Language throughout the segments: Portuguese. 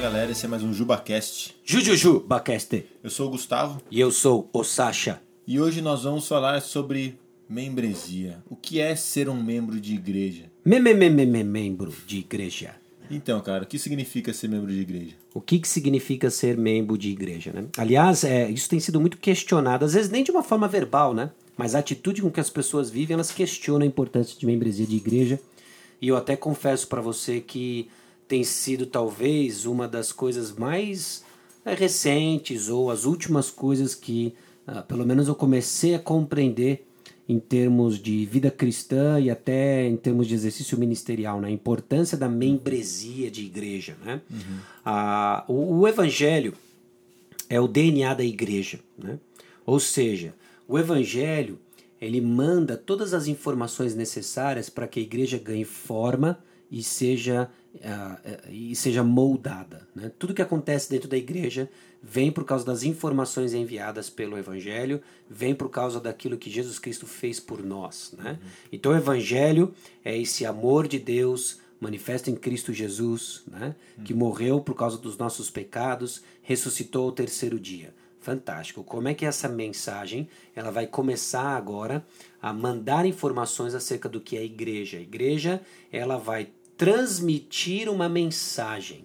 galera, esse é mais um JubaCast. Jujuju. Eu sou o Gustavo E eu sou o Sasha. e hoje nós vamos falar sobre membresia. O que é ser um membro de igreja? Meme, meme, meme, membro de igreja. Então, cara, o que significa ser membro de igreja? O que, que significa ser membro de igreja, né? Aliás, é, isso tem sido muito questionado, às vezes nem de uma forma verbal, né? Mas a atitude com que as pessoas vivem, elas questionam a importância de membresia de igreja. E eu até confesso para você que tem sido talvez uma das coisas mais é, recentes ou as últimas coisas que, ah, pelo menos, eu comecei a compreender em termos de vida cristã e até em termos de exercício ministerial, né? a importância da membresia de igreja. Né? Ah, o, o evangelho é o DNA da igreja. Né? Ou seja, o evangelho ele manda todas as informações necessárias para que a igreja ganhe forma e seja, eh, e seja moldada. Né? Tudo que acontece dentro da igreja vem por causa das informações enviadas pelo Evangelho, vem por causa daquilo que Jesus Cristo fez por nós. Né? Então o Evangelho é esse amor de Deus manifesto em Cristo Jesus, né? que morreu por causa dos nossos pecados, ressuscitou ao terceiro dia. Fantástico. Como é que essa mensagem ela vai começar agora a mandar informações acerca do que é a igreja? A igreja ela vai transmitir uma mensagem.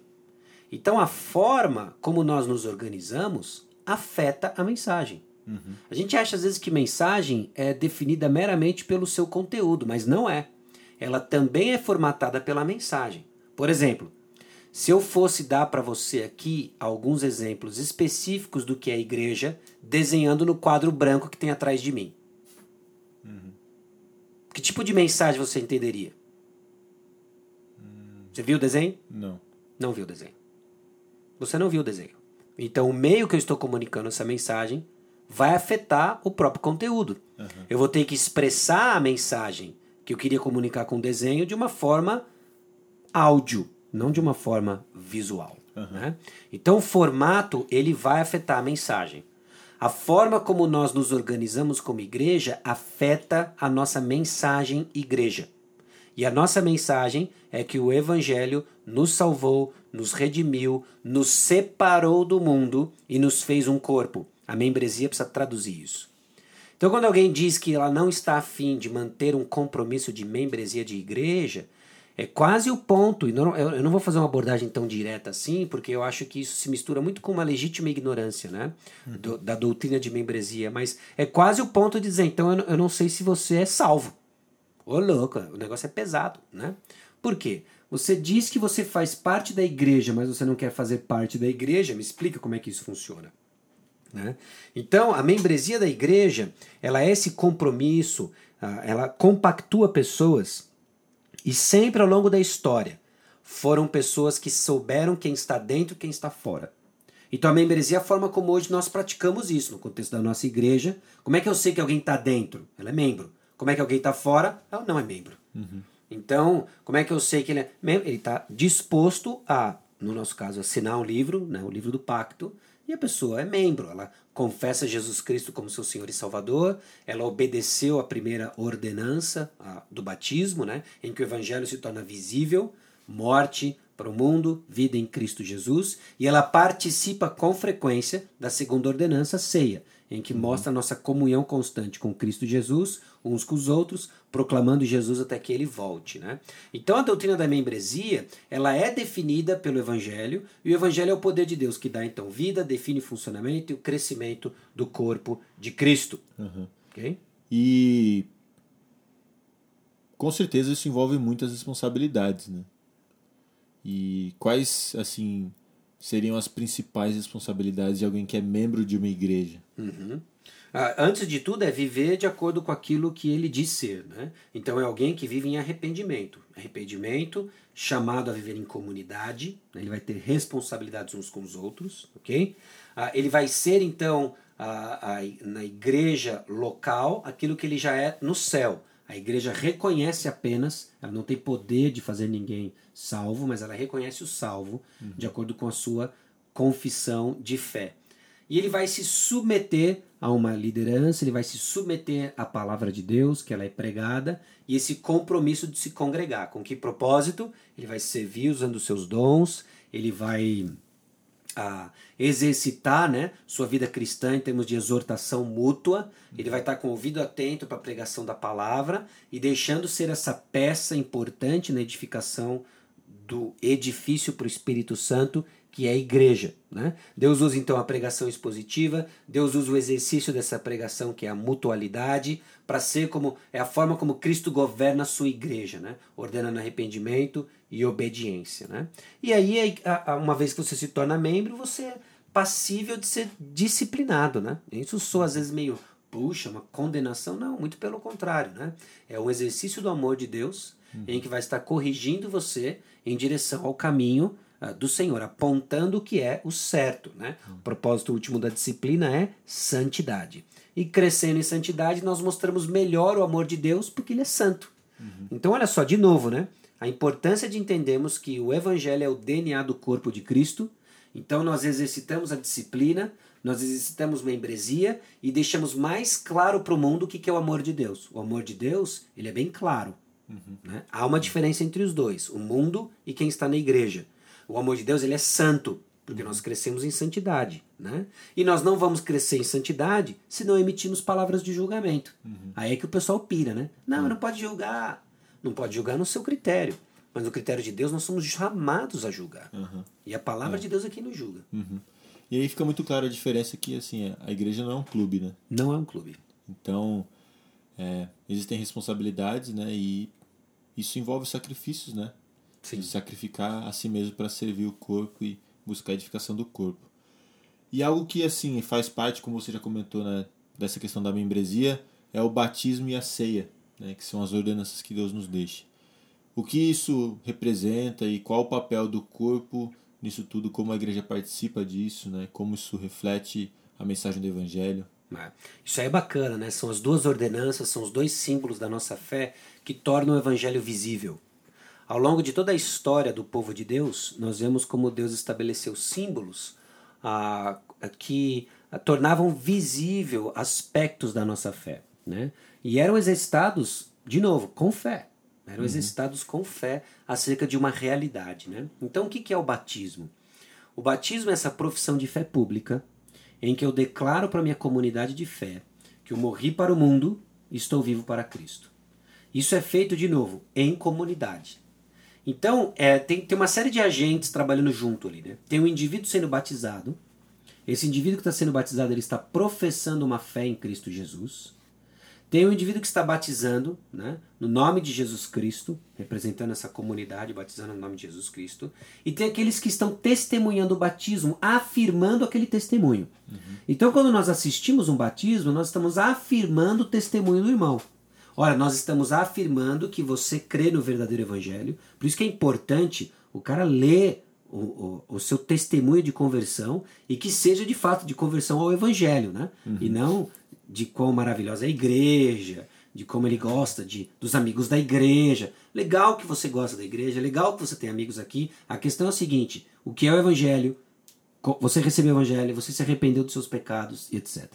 Então a forma como nós nos organizamos afeta a mensagem. A gente acha às vezes que mensagem é definida meramente pelo seu conteúdo, mas não é. Ela também é formatada pela mensagem. Por exemplo, se eu fosse dar para você aqui alguns exemplos específicos do que é a igreja, desenhando no quadro branco que tem atrás de mim. Que tipo de mensagem você entenderia? Você viu o desenho? Não. Não viu o desenho. Você não viu o desenho. Então, o meio que eu estou comunicando essa mensagem vai afetar o próprio conteúdo. Eu vou ter que expressar a mensagem que eu queria comunicar com o desenho de uma forma áudio, não de uma forma visual. né? Então, o formato ele vai afetar a mensagem. A forma como nós nos organizamos como igreja afeta a nossa mensagem igreja. E a nossa mensagem é que o Evangelho nos salvou, nos redimiu, nos separou do mundo e nos fez um corpo. A membresia precisa traduzir isso. Então, quando alguém diz que ela não está afim de manter um compromisso de membresia de igreja, é quase o ponto. E não- eu não vou fazer uma abordagem tão direta assim, porque eu acho que isso se mistura muito com uma legítima ignorância né? Do- da doutrina de membresia. Mas é quase o ponto de dizer: então eu não sei se você é salvo. Ô louco, o negócio é pesado, né? Por quê? Você diz que você faz parte da igreja, mas você não quer fazer parte da igreja. Me explica como é que isso funciona. né? Então, a membresia da igreja, ela é esse compromisso, ah, ela compactua pessoas e sempre ao longo da história foram pessoas que souberam quem está dentro e quem está fora. Então a membresia é a forma como hoje nós praticamos isso no contexto da nossa igreja. Como é que eu sei que alguém está dentro? Ela é membro. Como é que alguém está fora? Ela não é membro. Então, como é que eu sei que ele é membro? Ele está disposto a, no nosso caso, assinar um livro, né, o livro do pacto, e a pessoa é membro. Ela confessa Jesus Cristo como seu Senhor e Salvador, ela obedeceu a primeira ordenança a, do batismo, né, em que o evangelho se torna visível, morte para o mundo, vida em Cristo Jesus, e ela participa com frequência da segunda ordenança, ceia, em que mostra a nossa comunhão constante com Cristo Jesus, uns com os outros, proclamando Jesus até que ele volte. Né? Então a doutrina da membresia ela é definida pelo Evangelho, e o Evangelho é o poder de Deus que dá então vida, define o funcionamento e o crescimento do corpo de Cristo. Ok? E com certeza isso envolve muitas responsabilidades, né? E quais, assim, seriam as principais responsabilidades de alguém que é membro de uma igreja? Uhum. Ah, antes de tudo, é viver de acordo com aquilo que ele diz ser. Né? Então, é alguém que vive em arrependimento. Arrependimento, chamado a viver em comunidade, né? ele vai ter responsabilidades uns com os outros. ok? Ah, ele vai ser, então, a- a- na igreja local, aquilo que ele já é no céu. A igreja reconhece apenas, ela não tem poder de fazer ninguém salvo, mas ela reconhece o salvo de acordo com a sua confissão de fé. E ele vai se submeter a uma liderança, ele vai se submeter à palavra de Deus, que ela é pregada, e esse compromisso de se congregar. Com que propósito? Ele vai servir usando os seus dons, ele vai a exercitar né, sua vida cristã em termos de exortação mútua. Ele vai estar com o ouvido atento para a pregação da palavra e deixando ser essa peça importante na edificação do edifício para o Espírito Santo, que é a igreja. Né? Deus usa então a pregação expositiva, Deus usa o exercício dessa pregação, que é a mutualidade, para ser como é a forma como Cristo governa a sua igreja, né? ordenando arrependimento e obediência. Né? E aí, uma vez que você se torna membro, você é passível de ser disciplinado. Né? Isso soa às vezes meio, puxa, uma condenação. Não, muito pelo contrário. Né? É um exercício do amor de Deus uhum. em que vai estar corrigindo você em direção ao caminho do Senhor, apontando o que é o certo. Né? O propósito último da disciplina é santidade. E crescendo em santidade, nós mostramos melhor o amor de Deus porque ele é santo. Uhum. Então, olha só, de novo, né? A importância de entendermos que o Evangelho é o DNA do corpo de Cristo. Então, nós exercitamos a disciplina, nós exercitamos membresia e deixamos mais claro para o mundo o que é o amor de Deus. O amor de Deus, ele é bem claro. Uhum. Né? Há uma diferença entre os dois, o mundo e quem está na igreja. O amor de Deus ele é santo, porque nós crescemos em santidade. Né? E nós não vamos crescer em santidade se não emitirmos palavras de julgamento. Uhum. Aí é que o pessoal pira, né? Não, uhum. não pode julgar. Não pode julgar no seu critério. Mas no critério de Deus nós somos chamados a julgar. Uhum. E a palavra é. de Deus é quem nos julga. Uhum. E aí fica muito claro a diferença que assim, a igreja não é um clube, né? Não é um clube. Então, é, existem responsabilidades, né? E isso envolve sacrifícios, né? Sim. Sacrificar a si mesmo para servir o corpo e buscar a edificação do corpo. E algo que assim faz parte, como você já comentou, né, dessa questão da membresia, é o batismo e a ceia, né, que são as ordenanças que Deus nos deixa. O que isso representa e qual o papel do corpo nisso tudo, como a igreja participa disso, né, como isso reflete a mensagem do evangelho. É. Isso aí é bacana, né? São as duas ordenanças, são os dois símbolos da nossa fé que tornam o evangelho visível. Ao longo de toda a história do povo de Deus, nós vemos como Deus estabeleceu símbolos ah, que tornavam visível aspectos da nossa fé. Né? E eram exercitados, de novo, com fé. Eram uhum. exercitados com fé acerca de uma realidade. Né? Então, o que é o batismo? O batismo é essa profissão de fé pública em que eu declaro para minha comunidade de fé que eu morri para o mundo e estou vivo para Cristo. Isso é feito, de novo, em comunidade. Então, é, tem, tem uma série de agentes trabalhando junto ali. Né? Tem um indivíduo sendo batizado. Esse indivíduo que está sendo batizado ele está professando uma fé em Cristo Jesus. Tem um indivíduo que está batizando né, no nome de Jesus Cristo, representando essa comunidade, batizando no nome de Jesus Cristo. E tem aqueles que estão testemunhando o batismo, afirmando aquele testemunho. Uhum. Então, quando nós assistimos um batismo, nós estamos afirmando o testemunho do irmão. Ora, nós estamos afirmando que você crê no verdadeiro evangelho, por isso que é importante o cara ler o, o, o, seu testemunho de conversão e que seja de fato de conversão ao evangelho, né? Uhum. E não de quão maravilhosa é a igreja, de como ele gosta de dos amigos da igreja. Legal que você gosta da igreja, legal que você tem amigos aqui. A questão é a seguinte: o que é o evangelho? Você recebeu o evangelho, você se arrependeu dos seus pecados, etc.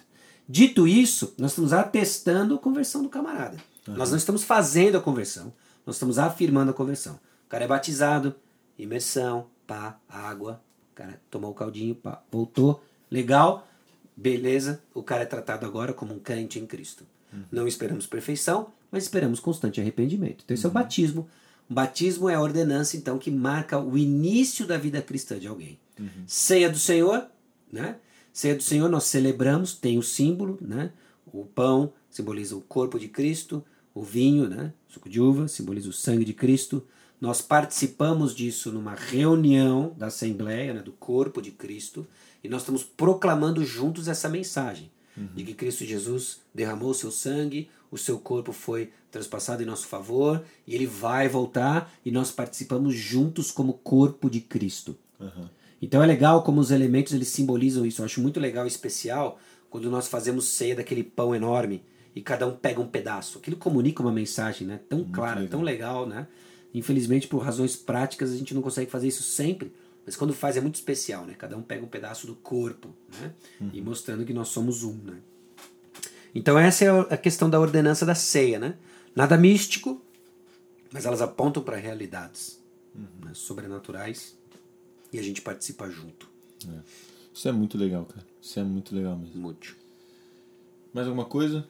Dito isso, nós estamos atestando a conversão do camarada. Uhum. Nós não estamos fazendo a conversão, nós estamos afirmando a conversão. O cara é batizado, imersão, pá, água, o cara tomou o caldinho, pá, voltou, legal, beleza, o cara é tratado agora como um crente em Cristo. Uhum. Não esperamos perfeição, mas esperamos constante arrependimento. Então esse uhum. é o uhum. batismo. O batismo é a ordenança, então, que marca o início da vida cristã de alguém. Uhum. Ceia do Senhor, né? Ceia do Senhor nós celebramos, tem o símbolo, né? O pão simboliza o corpo de Cristo, o vinho, né, suco de uva, simboliza o sangue de Cristo. Nós participamos disso numa reunião da Assembleia, né, do corpo de Cristo, e nós estamos proclamando juntos essa mensagem uhum. de que Cristo Jesus derramou o seu sangue, o seu corpo foi transpassado em nosso favor, e ele vai voltar, e nós participamos juntos como corpo de Cristo. Uhum. Então é legal como os elementos eles simbolizam isso. Eu acho muito legal e especial quando nós fazemos ceia daquele pão enorme e cada um pega um pedaço. Aquilo comunica uma mensagem, né? Tão Muito clara, legal. tão legal, né? Infelizmente, por razões práticas, a gente não consegue fazer isso sempre, mas quando faz é muito especial, né? Cada um pega um pedaço do corpo, né? Uhum. E mostrando que nós somos um, né? Então essa é a questão da ordenança da ceia, né? Nada místico, mas elas apontam para realidades uhum. né? sobrenaturais e a gente participa junto. É. Isso é muito legal, cara. Isso é muito legal mesmo. Muito. Mais alguma coisa?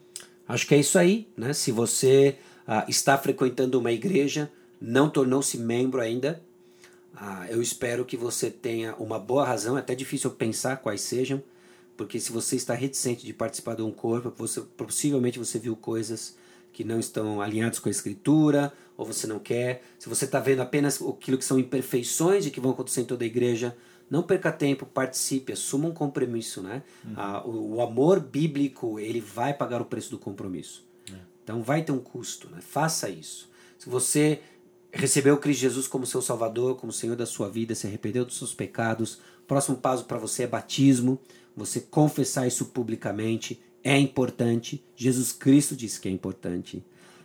Acho que é isso aí, né? Se você ah, está frequentando uma igreja, não tornou-se membro ainda, ah, eu espero que você tenha uma boa razão. É até difícil pensar quais sejam, porque se você está reticente de participar de um corpo, você, possivelmente você viu coisas que não estão alinhadas com a escritura, ou você não quer. Se você está vendo apenas aquilo que são imperfeições de que vão acontecer em toda a igreja, não perca tempo, participe, assuma um compromisso, né? Uhum. Ah, o, o, amor bíblico ele vai pagar o preço do compromisso. É. Então vai ter um custo, né? Faça isso. Se você recebeu Cristo Jesus como seu Salvador, como Senhor da sua vida, se arrependeu dos seus pecados, o próximo passo para você é batismo. Você confessar isso publicamente é importante. Jesus Cristo disse que é importante.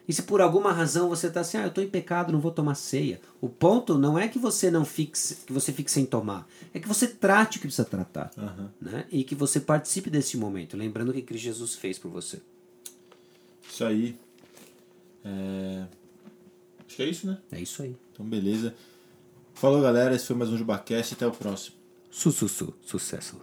E se por alguma razão você está assim, ah, eu estou em pecado, não vou tomar ceia. O ponto não é que você não fixe, que você fique sem tomar, é que você trate o que precisa tratar, uhum. né? E que você participe desse momento, lembrando o que Cristo Jesus fez por você. Isso aí. É... Acho que é isso, né? É isso aí. Então, beleza. Falou, galera. Esse foi mais um Jubacast. Até o próximo. Su, su, su. Sucesso.